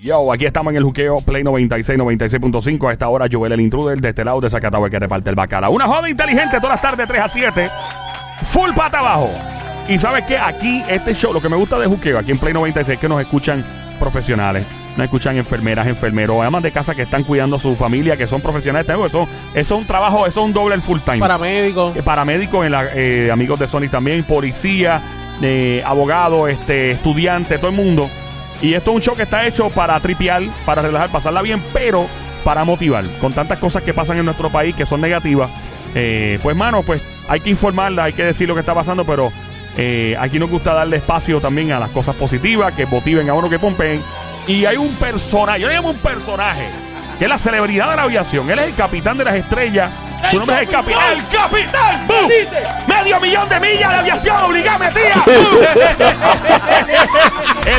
Yo, aquí estamos en el juqueo Play 96, 96.5. A esta hora, Joel el Intruder de este lado de Zacatau que reparte el bacala. Una joda inteligente todas las tardes, 3 a 7. Full pata abajo. Y sabes qué? Aquí, este show, lo que me gusta de juqueo, aquí en Play 96, es que nos escuchan profesionales. Nos escuchan enfermeras, enfermeros, amas de casa que están cuidando a su familia, que son profesionales. Eso, eso es un trabajo, eso es un doble el full time. Paramédico. Eh, paramédicos, en la- eh, amigos de Sony también, policía, eh, abogado, este, estudiante, todo el mundo. Y esto es un show que está hecho para tripear, para relajar, pasarla bien, pero para motivar. Con tantas cosas que pasan en nuestro país que son negativas, eh, pues, mano, pues hay que informarla, hay que decir lo que está pasando, pero eh, aquí nos gusta darle espacio también a las cosas positivas, que motiven a uno, que pompen. Y hay un personaje, yo le llamo un personaje, que es la celebridad de la aviación. Él es el capitán de las estrellas. Su nombre es el capitán. ¡El capitán! ¡Bum! ¡Medio millón de millas de aviación! ¡Obligame, tía!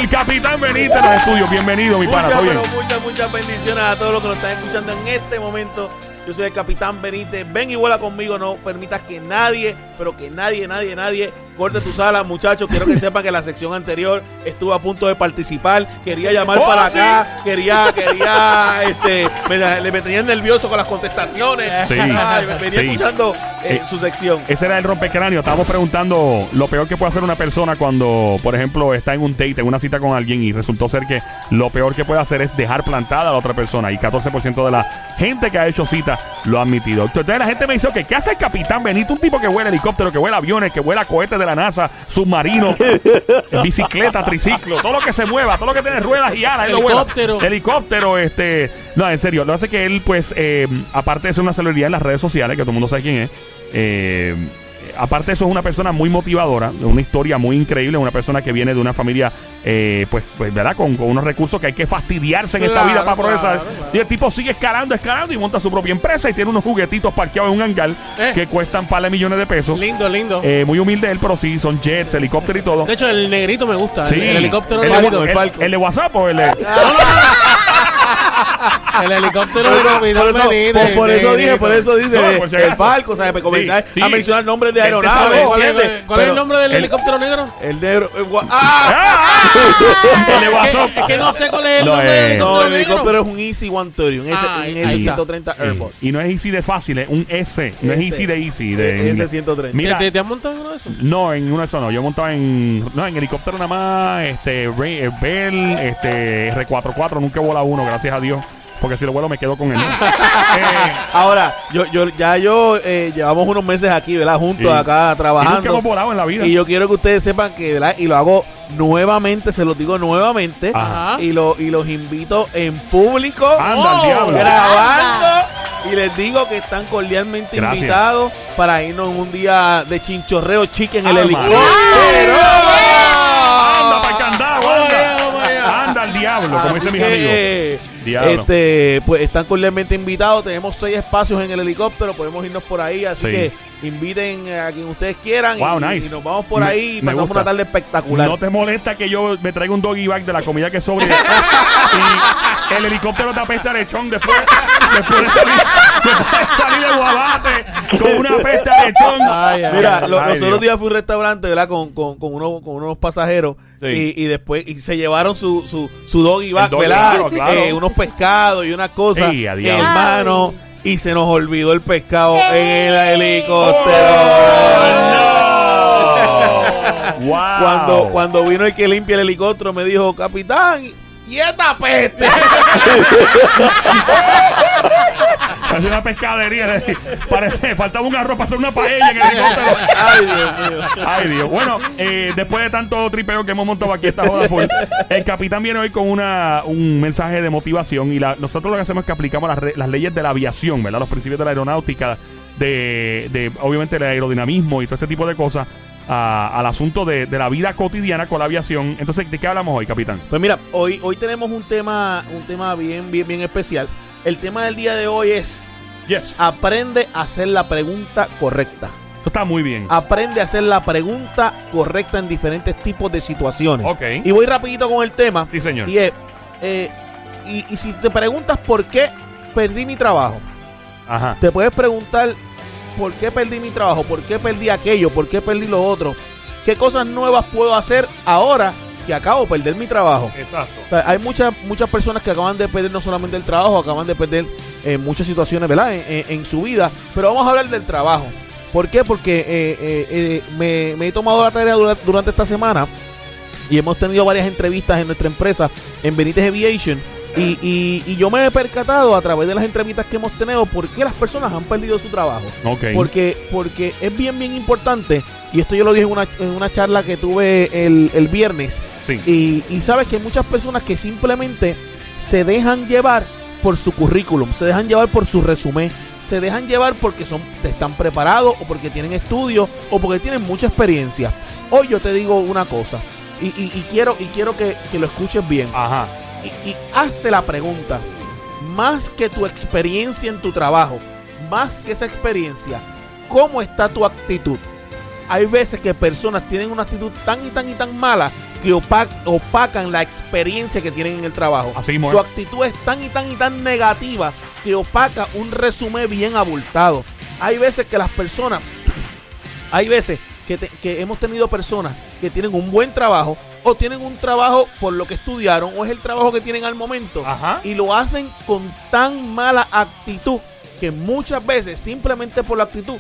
Capitán Benítez de los estudios. Bienvenido, mi pana. Muchas, pero muchas, muchas bendiciones a todos los que nos están escuchando en este momento. Yo soy el Capitán Benítez. Ven y vuela conmigo. No permitas que nadie, pero que nadie, nadie, nadie corte tu sala, muchachos. Quiero que sepan que la sección anterior estuve a punto de participar. Quería llamar Oh, para sí. acá. Quería, quería, este, me, le me tenían nervioso con las contestaciones. Sí. Ay, me- venía Sí. escuchando eh, Eh, su sección. Ese era el rompecráneo. Estábamos preguntando lo peor que puede hacer una persona cuando, por ejemplo, está en un date, en una cita con alguien y resultó ser que lo peor que puede hacer es dejar plantada a la otra persona. Y 14% de la gente que ha hecho cita lo ha admitido. Entonces la gente me dice, ok, ¿qué hace el capitán Benito? Un tipo que vuela helicóptero, que vuela aviones, que vuela cohetes de la NASA, submarino, bicicleta, triciclo, todo lo que se mueva, todo lo que tiene ruedas y alas. lo. Helicóptero. Helicóptero, este. No, en serio, lo hace que él, pues, eh, aparte de ser una celebridad en las redes sociales, que todo el mundo sabe quién es, eh, aparte de eso es una persona muy motivadora, una historia muy increíble, una persona que viene de una familia, eh, pues, pues, ¿verdad? Con, con unos recursos que hay que fastidiarse en esta vida para progresar. claro. Y el tipo sigue escalando, escalando y monta su propia empresa y tiene unos juguetitos parqueados en un hangar Eh. que cuestan par de millones de pesos. Lindo, lindo. Eh, muy humilde él, pero sí, son jets, helicópteros y todo. de hecho, el negrito me gusta. Sí. El, el helicóptero el, el- el el de WhatsApp o el de... El helicóptero de por eso- Benítez. por- por eso dije, por eso dice No, eh, por si el. Falco, ¿sabes? Para comenzar Sí, a sí. mencionar nombres de Gente aeronaves. ¿Cuál, es, cuál es el nombre del el- helicóptero negro? El negro. eh, gua- ¡Ah! ¡Ah! el de Es que, es que no sé cuál es el No, nombre eh. del No, helicóptero el negro. helicóptero es un Easy 130, un, Ah, un ahí está. S-130 Airbus. Y no es easy de fácil, es un S. No es Este. easy de easy. De, inglés. S-130. Mira, ¿Te, te, te has montado en uno de esos? no, en uno de esos no. Yo he montado en. No, en helicóptero nada más. Este, eh, Bell, este, R44. Nunca he volado uno, gracias a Dios. Porque si lo vuelo me quedo con él. Eh, Ahora, yo, yo, ya yo eh, llevamos unos meses aquí, ¿verdad? Juntos acá y nunca trabajando. hemos volado en la vida. Y yo quiero que ustedes sepan que, ¿verdad? Y lo hago nuevamente, se los digo nuevamente. Ajá. Y, lo, y los invito en público. Anda Oh, diablo. grabando. Y les digo que están cordialmente Gracias. invitados para irnos en un día de chinchorreo chique en el helicóptero. Diablo, como dicen mis amigos. Diablo. Este, pues están cordialmente invitados. Tenemos seis espacios en el helicóptero. Podemos irnos por ahí. Así Sí. que inviten a quien ustedes quieran. Wow, y, nice. y nos vamos por Me- ahí y me pasamos gusta. una tarde espectacular. No te molesta que yo me traiga un doggy bag de la comida que sobre y el helicóptero te apesta a lechón después, después, de salir, después de salir de guabate con una apesta a lechón. Ay, ay, Mira, ay. lo- Ay, los otros días fui a un restaurante, ¿verdad? Con, con, con, unos, con unos pasajeros. Sí. Y, y después y se llevaron su, su, su doggy bag, doggy, ¿verdad? claro, claro. Eh, unos pescados y unas cosas. Diablo. hermano. Y se nos olvidó el pescado en el helicóptero. ¡Oh, no! ¡Wow! Cuando, cuando vino el que limpia el helicóptero, me dijo, capitán, ¿y esta peste? Parece una pescadería. Parece, faltaba un arroz para hacer una paella en el helicóptero. Ay, Dios mío. Ay, Dios. Bueno, eh, después de tanto tripeo que hemos montado aquí esta joda full, el capitán viene hoy con una, un mensaje de motivación y la, nosotros lo que hacemos es que aplicamos las, re- las leyes de la aviación, ¿verdad? Los principios de la aeronáutica, de, de obviamente el aerodinamismo y todo este tipo de cosas a- al asunto de, de la vida cotidiana con la aviación. Entonces, ¿de qué hablamos hoy, capitán? Pues mira, hoy, hoy tenemos un tema, un tema bien, bien, bien especial. El tema del día de hoy es Yes. aprende a hacer la pregunta correcta. Esto está muy bien. Aprende a hacer la pregunta correcta en diferentes tipos de situaciones. Ok. Y voy rapidito con el tema. Sí, señor. Y es, eh, y, y si te preguntas por qué perdí mi trabajo, Ajá. te puedes preguntar por qué perdí mi trabajo, por qué perdí aquello, por qué perdí lo otro, qué cosas nuevas puedo hacer ahora que acabo de perder mi trabajo. Exacto. O sea, hay muchas muchas personas que acaban de perder no solamente el trabajo, acaban de perder eh, muchas situaciones, ¿verdad? En, en- en su vida. Pero vamos a hablar del trabajo. ¿Por qué? Porque eh, eh, me, me he tomado la tarea dura- durante esta semana y hemos tenido varias entrevistas en nuestra empresa, en Benítez Aviation. Y, y- y yo me he percatado a través de las entrevistas que hemos tenido por qué las personas han perdido su trabajo. Porque, porque es bien, bien importante. Y esto yo lo dije en una, en una charla que tuve el, el viernes. Sí. Y, y sabes que hay muchas personas que simplemente se dejan llevar por su currículum, se dejan llevar por su resumen, se dejan llevar porque son, están preparados o porque tienen estudios o porque tienen mucha experiencia. Hoy yo te digo una cosa y, y- y quiero, y quiero que, que lo escuches bien. Ajá. Y, y hazte la pregunta, más que tu experiencia en tu trabajo, más que esa experiencia, ¿cómo está tu actitud? Hay veces que personas tienen una actitud tan y tan y tan mala que opa- opacan la experiencia que tienen en el trabajo. Así Su actitud es tan y tan y tan negativa que opaca un resumen bien abultado. Hay veces que las personas, hay veces que, te- que hemos tenido personas que tienen un buen trabajo o tienen un trabajo por lo que estudiaron o es el trabajo que tienen al momento Ajá. y lo hacen con tan mala actitud que muchas veces simplemente por la actitud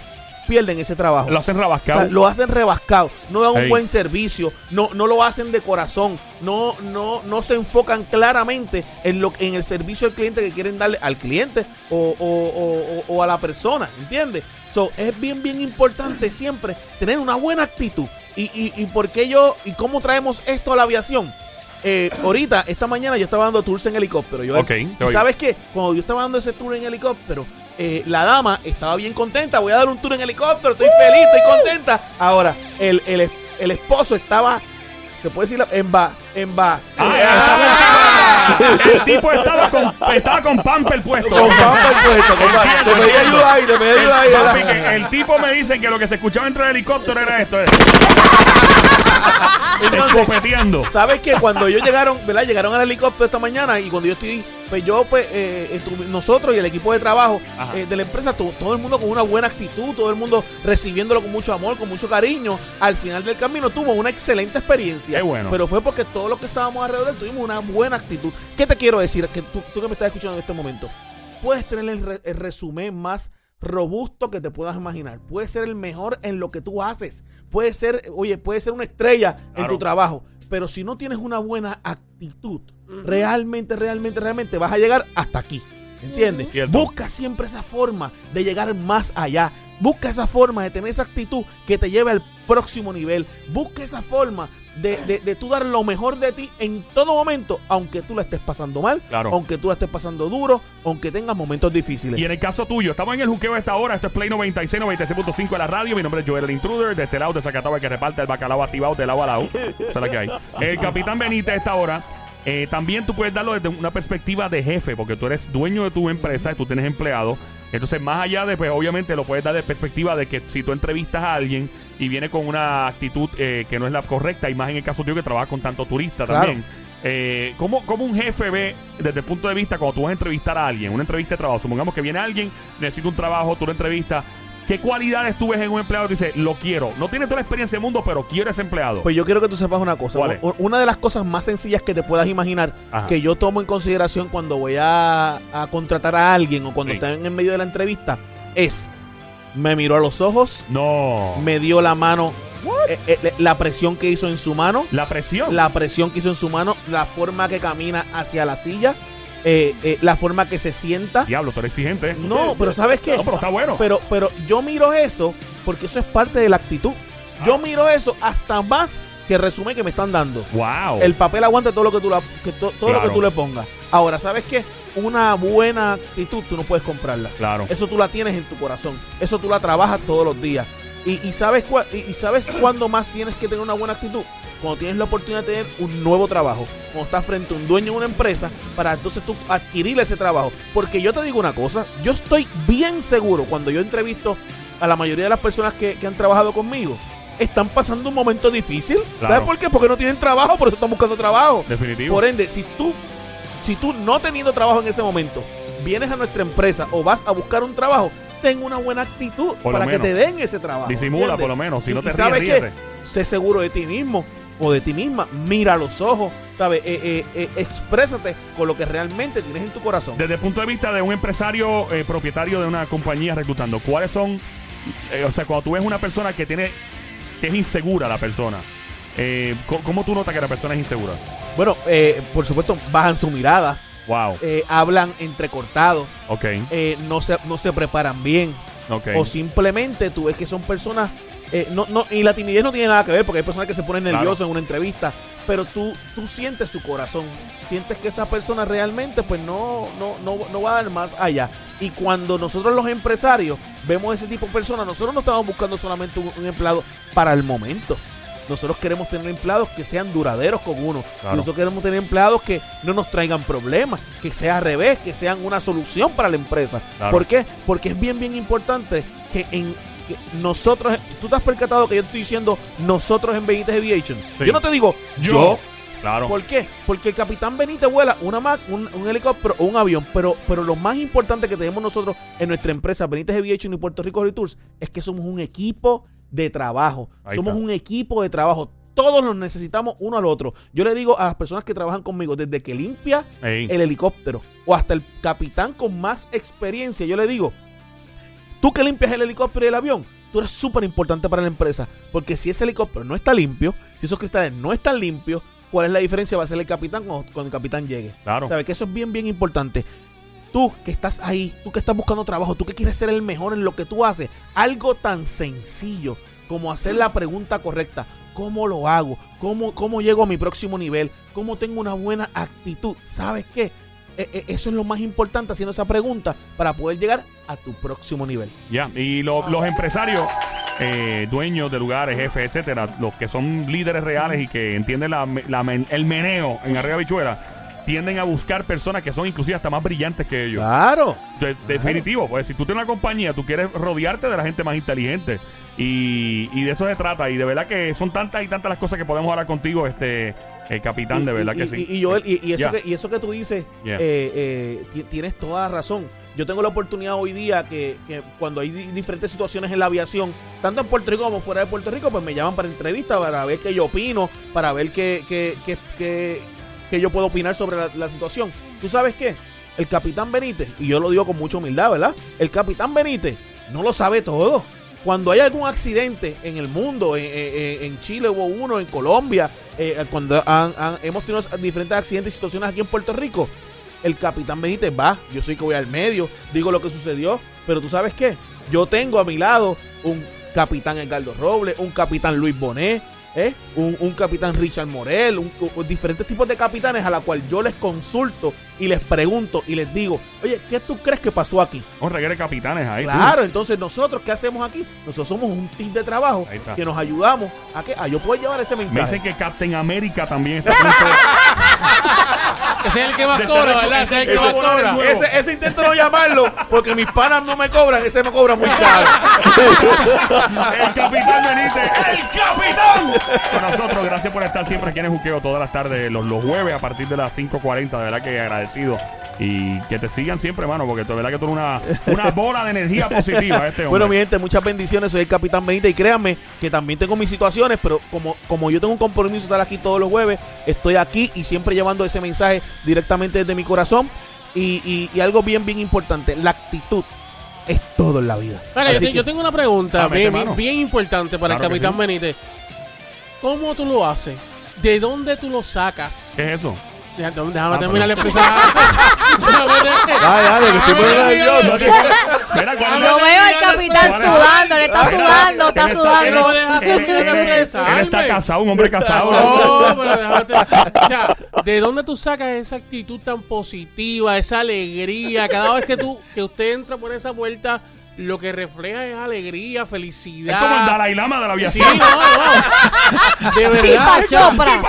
pierden ese trabajo. Lo hacen O rabascado. sea, lo hacen rebascado, no dan un buen servicio, no, no lo hacen de corazón, no, no, no se enfocan claramente en lo en el servicio al cliente que quieren darle al cliente o, o- o- o- o a la persona, ¿entiendes? So, es bien, bien importante siempre tener una buena actitud. Y, y, y por qué yo, y cómo traemos esto a la aviación. Eh, ahorita, esta mañana yo estaba dando tours en helicóptero. Yo, Ok, te y sabes qué, cuando yo estaba dando ese tour en helicóptero, eh, la dama estaba bien contenta. Voy a dar un tour en helicóptero, estoy feliz, estoy contenta. Ahora, el, el, el esposo estaba, se puede decir, en va, en va. Ah, el tipo estaba con, estaba con pamper puesto. Con pamper puesto. Te pedí ayuda ahí, te pedí ayuda ahí. papi, ¿verdad? que el tipo me dice que lo que se escuchaba entre el helicóptero era esto. era- Entonces, Escopeteando. ¿Sabes que Cuando ellos llegaron, ¿verdad? Llegaron al helicóptero esta mañana y cuando yo estoy, pues yo, pues, eh, nosotros y el equipo de trabajo eh, de la empresa, to- todo el mundo con una buena actitud, todo el mundo recibiéndolo con mucho amor, con mucho cariño. Al final del camino tuvo una excelente experiencia. Qué bueno. Pero fue porque todos los que estábamos alrededor tuvimos una buena actitud. ¿Qué te quiero decir? Que tú, tú que me estás escuchando en este momento, puedes tener el, re- el resumen más robusto que te puedas imaginar. Puedes ser el mejor en lo que tú haces. Puedes ser, oye, puedes ser una estrella en tu trabajo. Pero si no tienes una buena actitud, realmente, realmente, realmente vas a llegar hasta aquí. ¿Entiendes? Busca siempre esa forma de llegar más allá. Busca esa forma de tener esa actitud que te lleve al próximo nivel. Busca esa forma de, de, de tú dar lo mejor de ti en todo momento, aunque tú la estés pasando mal, Claro. aunque tú la estés pasando duro, aunque tengas momentos difíciles. Y en el caso tuyo, estamos en el juqueo de esta hora. Esto es Play 96, 96.5 de la radio. Mi nombre es Joel el Intruder. De este lado de Zacatau, el que reparte el bacalao activado de lado a lado. Esa es la que hay. El Capitán Benítez a esta hora. Eh, también tú puedes darlo desde una perspectiva de jefe, porque tú eres dueño de tu empresa y tú tienes empleados. Entonces, más allá de, pues obviamente lo puedes dar de perspectiva de que si tú entrevistas a alguien y viene con una actitud eh, que no es la correcta, y más en el caso tuyo que trabajas con tanto turista Claro. también. Eh, ¿cómo, cómo un jefe ve desde el punto de vista cuando tú vas a entrevistar a alguien, una entrevista de trabajo? Supongamos que viene alguien, necesita un trabajo, tú lo entrevistas. ¿Qué cualidades tú ves en un empleado que dice, lo quiero? No tiene toda la experiencia del mundo, pero quiero ese empleado. Pues yo quiero que tú sepas una cosa. ¿Cuál es? Una de las cosas más sencillas que te puedas imaginar Ajá. que yo tomo en consideración cuando voy a, a contratar a alguien o cuando Sí. está en medio de la entrevista es me miró a los ojos, no. me dio la mano, eh, eh, la presión que hizo en su mano, La presión. la presión que hizo en su mano, la forma que camina hacia la silla, eh, eh, la forma que se sienta. Diablo, tú eres exigente. No, pero ¿sabes qué? No, pero está bueno. Pero, pero yo miro eso porque eso es parte de la actitud. Yo Ah. miro eso hasta más que el resumen que me están dando. wow. El papel aguanta todo lo que tú, la- que to- todo lo que tú le pongas. Ahora, ¿sabes qué? Una buena actitud tú no puedes comprarla. Claro. Eso tú la tienes en tu corazón. Eso tú la trabajas todos los días. Y, y sabes cua- y, y sabes cuándo más tienes que tener una buena actitud. Cuando tienes la oportunidad de tener un nuevo trabajo. Cuando estás frente a un dueño de una empresa para entonces tú adquirir ese trabajo. Porque yo te digo una cosa. Yo estoy bien seguro cuando yo entrevisto a la mayoría de las personas que, que han trabajado conmigo. Están pasando un momento difícil. Claro. ¿Sabes por qué? Porque no tienen trabajo, por eso están buscando trabajo. Definitivo. Por ende, si tú, si tú no teniendo trabajo en ese momento, vienes a nuestra empresa o vas a buscar un trabajo, ten una buena actitud para que te den ese trabajo. Disimula, ¿entiendes? por lo menos. Si Y- no te y ríes, ¿sabes qué? ríete. Sé seguro de ti mismo. O de ti misma, mira a los ojos, ¿sabes? Eh, eh, eh, exprésate con lo que realmente tienes en tu corazón. Desde el punto de vista de un empresario eh, propietario de una compañía reclutando, ¿cuáles son, eh, o sea, cuando tú ves una persona que tiene, que es insegura la persona, eh, ¿cómo tú notas que la persona es insegura? Bueno, eh, por supuesto, bajan su mirada, Wow, hablan entrecortados, ok, no, se, no se preparan bien, ok. o simplemente tú ves que son personas eh, no, no, y la timidez no tiene nada que ver porque hay personas que se ponen Claro. nerviosos en una entrevista pero tú tú sientes su corazón sientes que esa persona realmente pues no no no, no va a dar más allá y cuando nosotros los empresarios vemos ese tipo de personas nosotros no estamos buscando solamente un, un empleado para el momento nosotros queremos tener empleados que sean duraderos con uno. Claro. Nosotros queremos tener empleados que no nos traigan problemas, que sea al revés, que sean una solución para la empresa. Claro. ¿Por qué? Porque es bien, bien importante que en que nosotros, tú te has percatado que yo estoy diciendo nosotros en Benítez Aviation. Sí. Yo no te digo yo. Yo. Claro. ¿Por qué? Porque el capitán Benítez vuela una Mac, un, un helicóptero o un avión, pero, pero lo más importante que tenemos nosotros en nuestra empresa Benítez Aviation y Puerto Rico Tours es que somos un equipo de trabajo. Ahí somos está. un equipo de trabajo. Todos nos necesitamos uno al otro. Yo le digo a las personas que trabajan conmigo, desde que limpia Ey. el helicóptero o hasta el capitán con más experiencia, yo le digo, tú que limpias el helicóptero y el avión, tú eres súper importante para la empresa, porque si ese helicóptero no está limpio, si esos cristales no están limpios, ¿cuál es la diferencia? Va a ser el capitán cuando, cuando el capitán llegue. Claro. ¿Sabes? Que eso es bien, bien importante. Tú que estás ahí, tú que estás buscando trabajo, tú que quieres ser el mejor en lo que tú haces, algo tan sencillo como hacer la pregunta correcta. ¿Cómo lo hago? ¿Cómo, ¿Cómo llego a mi próximo nivel? ¿Cómo tengo una buena actitud? ¿Sabes qué? E- e- Eso es lo más importante haciendo esa pregunta para poder llegar a tu próximo nivel. Ya, y lo- los empresarios, eh, dueños de lugares, jefes, etcétera, los que son líderes reales y que entienden la- la el meneo en arriba bichuela, tienden a buscar personas que son inclusive hasta más brillantes que ellos. Claro. De- definitivo, pues si tú tienes una compañía, tú quieres rodearte de la gente más inteligente. Y, y de eso se trata. Y de verdad que son tantas y tantas las cosas que podemos hablar contigo, este eh, capitán, de verdad y, que sí. Y, Joel, y, y eso que, y eso que tú dices, Yeah. eh, eh, ti- tienes toda la razón. Yo tengo la oportunidad hoy día que, que cuando hay di- diferentes situaciones en la aviación, tanto en Puerto Rico como fuera de Puerto Rico, pues me llaman para entrevistas, para ver qué yo opino, para ver qué, qué, qué, qué- qué yo puedo opinar sobre la, situación. ¿Tú sabes qué? El capitán Benítez, y yo lo digo con mucha humildad, ¿verdad? El capitán Benítez no lo sabe todo. Cuando hay algún accidente en el mundo, en, Chile hubo uno, en Colombia, eh, cuando han- hemos tenido diferentes accidentes y situaciones aquí en Puerto Rico, el capitán Benítez va, yo soy que voy al medio, digo lo que sucedió, pero tú sabes qué, yo tengo a mi lado un capitán Edgardo Robles, un capitán Luis Bonet, ¿eh? un, un capitán Richard Morel, un- un- diferentes tipos de capitanes a la cual yo les consulto y les pregunto y les digo, oye, ¿qué tú crees que pasó aquí? Un reguero de capitanes ahí. tú. Claro, entonces nosotros, ¿qué hacemos aquí? Nosotros somos un team de trabajo que nos ayudamos a que a yo puedo llevar ese Me mensaje. dicen que Captain América también está Ese es el que más cobra, ¿verdad? Ese es el que ese más cobra. ese, ese intento no llamarlo porque mis panas no me cobran, ese me cobra muy caro. El capitán Benítez, el capitán. Con nosotros, gracias por estar siempre aquí en el Juqueo todas las tardes, los, los jueves a partir de las 5.40. De verdad que agradecido. Y que te sigan siempre, hermano, porque de verdad que tú eres una, una bola de energía positiva. Este hombre. Bueno, mi gente, muchas bendiciones. Soy el Capitán Benítez y créanme que también tengo mis situaciones, pero como, como yo tengo un compromiso de estar aquí todos los jueves, estoy aquí y siempre llevando ese mensaje directamente desde mi corazón. Y, y- y algo bien, bien importante, la actitud es todo en la vida. Mira, yo, Así te- que- yo tengo una pregunta Ah, bien, bien, bien importante para Claro el Capitán sí. Benítez. ¿Cómo tú lo haces? ¿De dónde tú lo sacas? ¿Qué es eso? Déjame, déjame Ah, terminar expresar. Dale, dale, que estoy poniendo nervioso. Mira, cuando- Lo veo al capitán sudando, le está sudando, está sudando. Él, está casado, un hombre casado. No, pero déjate. O sea, ¿de dónde tú sacas esa actitud tan positiva, esa alegría? Cada vez que tú, que usted entra por esa puerta, lo que refleja es alegría, felicidad. Es como el Dalai Lama de la Sí, aviación. no, no. De verdad. Chopra.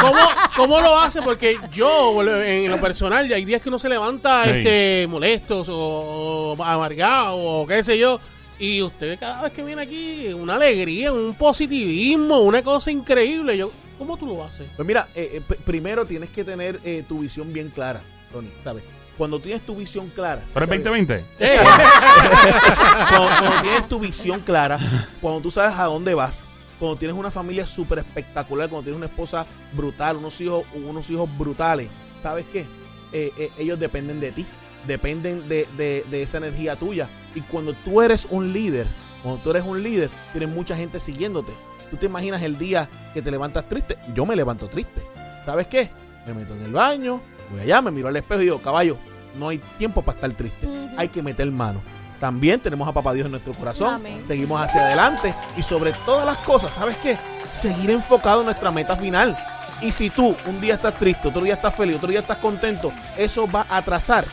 ¿Cómo, ¿Cómo lo hace? Porque yo, en lo personal, hay días que uno se levanta Sí. este, molestos o, o amargado o qué sé yo. Y usted cada vez que viene aquí, una alegría, un positivismo, una cosa increíble. Yo, ¿Cómo tú lo haces? Pues mira, eh, eh, primero tienes que tener eh, tu visión bien clara, Tony, ¿sabes? Cuando tienes tu visión clara. ¿Pero es ¿sabes? 2020? Eh, cuando, cuando tienes tu visión clara, cuando tú sabes a dónde vas, cuando tienes una familia súper espectacular, cuando tienes una esposa brutal, unos hijos, unos hijos brutales, ¿sabes qué? Eh, eh, ellos dependen de ti, dependen de, de- de esa energía tuya. Y cuando tú eres un líder, cuando tú eres un líder, tienes mucha gente siguiéndote. Tú te imaginas el día que te levantas triste. Yo me levanto triste. ¿Sabes qué? Me meto en el baño, voy allá, me miro al espejo y digo, caballo, no hay tiempo para estar triste. Hay que meter mano. También tenemos a Papá Dios en nuestro corazón. Amén. Seguimos hacia adelante. Y sobre todas las cosas, ¿sabes qué? Seguir enfocado en nuestra meta final. Y si tú un día estás triste, otro día estás feliz, otro día estás contento, eso va a atrasar,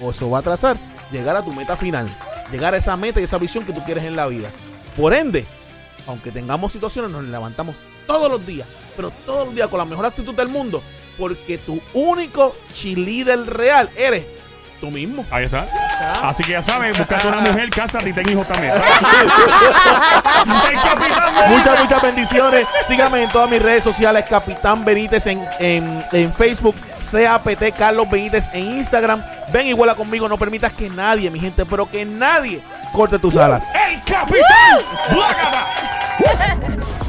o eso va a atrasar, llegar a tu meta final. Llegar a esa meta y esa visión que tú quieres en la vida. Por ende, aunque tengamos situaciones, nos levantamos todos los días, pero todos los días con la mejor actitud del mundo, porque tu único cheerleader real eres tú mismo. Ahí está. Así que ya saben, buscate una mujer, cásate y ten hijos también. El capitán Benítez. Muchas, muchas bendiciones. Síganme en todas mis redes sociales, Capitán Benítez en, en, en Facebook, CAPT Carlos Benítez en Instagram. Ven y vuela conmigo, no permitas que nadie, mi gente, pero que nadie corte tus alas. El capitán.